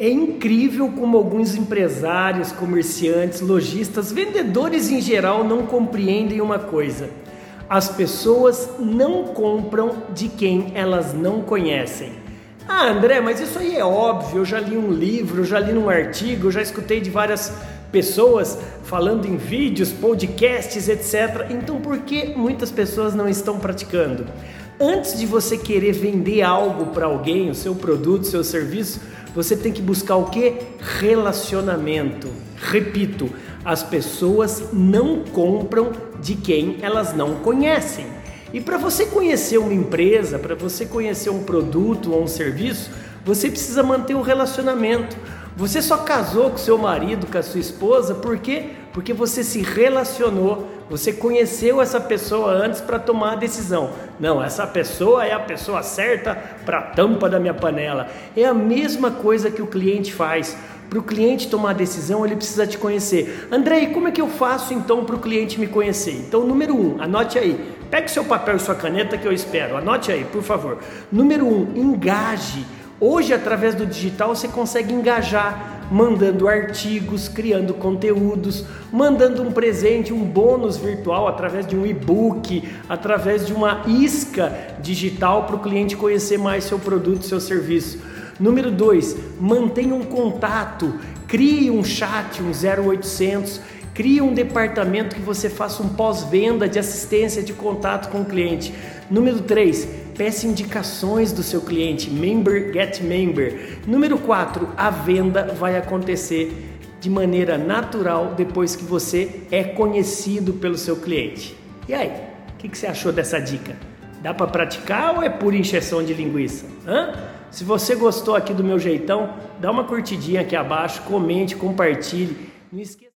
É incrível como alguns empresários, comerciantes, lojistas, vendedores em geral não compreendem uma coisa. As pessoas não compram de quem elas não conhecem. Ah, André, mas isso aí é óbvio. Eu já li um livro, eu já li um artigo, já escutei de várias pessoas falando em vídeos, podcasts, etc. Então, por que muitas pessoas não estão praticando? Antes de você querer vender algo para alguém, o seu produto, o seu serviço, você tem que buscar o que? Relacionamento. Repito, as pessoas não compram de quem elas não conhecem. E para você conhecer uma empresa, para você conhecer um produto ou um serviço, você precisa manter o um relacionamento. Você só casou com seu marido, com a sua esposa, por quê? Porque você se relacionou, você conheceu essa pessoa antes para tomar a decisão. Não, essa pessoa é a pessoa certa para a tampa da minha panela. É a mesma coisa que o cliente faz. Para o cliente tomar a decisão, ele precisa te conhecer. André, como é que eu faço então para o cliente me conhecer? Então, número um, anote aí. Pegue seu papel e sua caneta que eu espero. Anote aí, por favor. Número um, engaje Hoje, através do digital, você consegue engajar, mandando artigos, criando conteúdos, mandando um presente, um bônus virtual através de um e-book, através de uma isca digital para o cliente conhecer mais seu produto, seu serviço. Número 2, mantenha um contato, crie um chat, um 0800 Crie um departamento que você faça um pós-venda de assistência de contato com o cliente. Número 3, peça indicações do seu cliente, member get member. Número 4, a venda vai acontecer de maneira natural depois que você é conhecido pelo seu cliente. E aí, o que, que, você achou dessa dica? Dá para praticar ou é pura injeção de linguiça? Hã? Se você gostou aqui do meu jeitão, dá uma curtidinha aqui abaixo, comente, compartilhe. Não esqueça